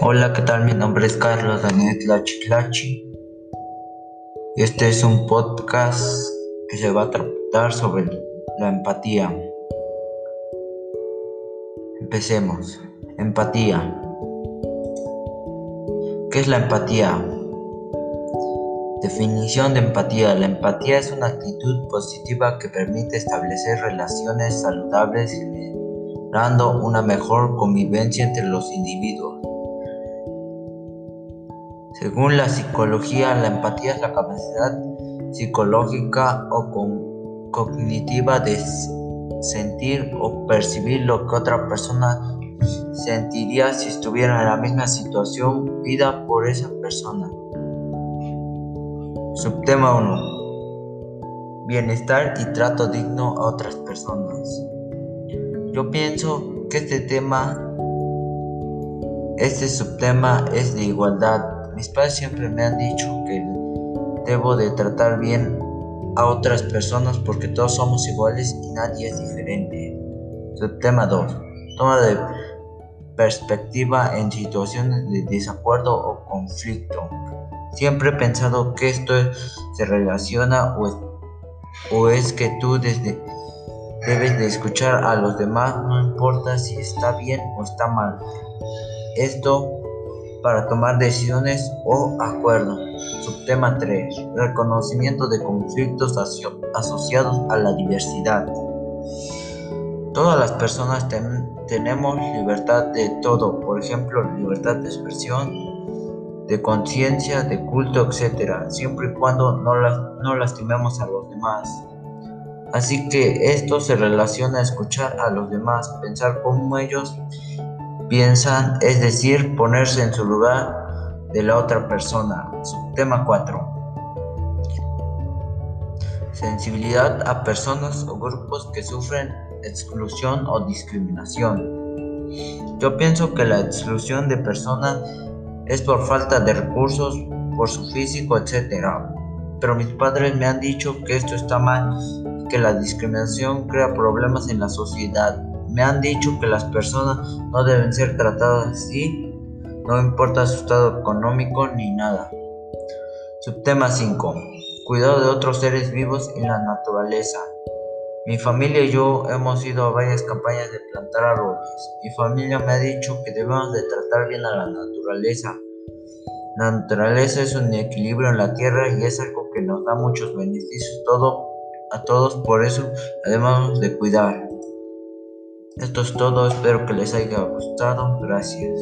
Hola, ¿qué tal? Mi nombre es Carlos Daniel Tlachi este es un podcast que se va a tratar sobre la empatía. Empecemos. Empatía. ¿Qué es la empatía? Definición de empatía. La empatía es una actitud positiva que permite establecer relaciones saludables generando una mejor convivencia entre los individuos. Según la psicología, la empatía es la capacidad psicológica o cognitiva de sentir o percibir lo que otra persona sentiría si estuviera en la misma situación vida por esa persona. Subtema 1. Bienestar y trato digno a otras personas. Yo pienso que este tema, este subtema es de igualdad mis padres siempre me han dicho que debo de tratar bien a otras personas porque todos somos iguales y nadie es diferente. Subtema 2. Toma de perspectiva en situaciones de desacuerdo o conflicto. Siempre he pensado que esto se relaciona o o es que tú desde debes de escuchar a los demás, no importa si está bien o está mal. Esto para tomar decisiones o acuerdos. Subtema 3. Reconocimiento de conflictos asociados a la diversidad. Todas las personas tenemos libertad de todo, por ejemplo, libertad de expresión, de conciencia, de culto, etc., siempre y cuando no, no lastimemos a los demás. Así que esto se relaciona a escuchar a los demás, pensar como ellos piensan, es decir, ponerse en su lugar de la otra persona. Subtema 4. Sensibilidad a personas o grupos que sufren exclusión o discriminación. Yo pienso que la exclusión de personas es por falta de recursos, por su físico, etc. Pero mis padres me han dicho que esto está mal que la discriminación crea problemas en la sociedad. Me han dicho que las personas no deben ser tratadas así, no importa su estado económico ni nada. Subtema 5. Cuidado de otros seres vivos en la naturaleza. Mi familia y yo hemos ido a varias campañas de plantar árboles. Mi familia me ha dicho que debemos de tratar bien a la naturaleza. La naturaleza es un equilibrio en la tierra y es algo que nos da muchos beneficios todo, a todos, por eso debemos de cuidar. Esto es todo, espero que les haya gustado, gracias.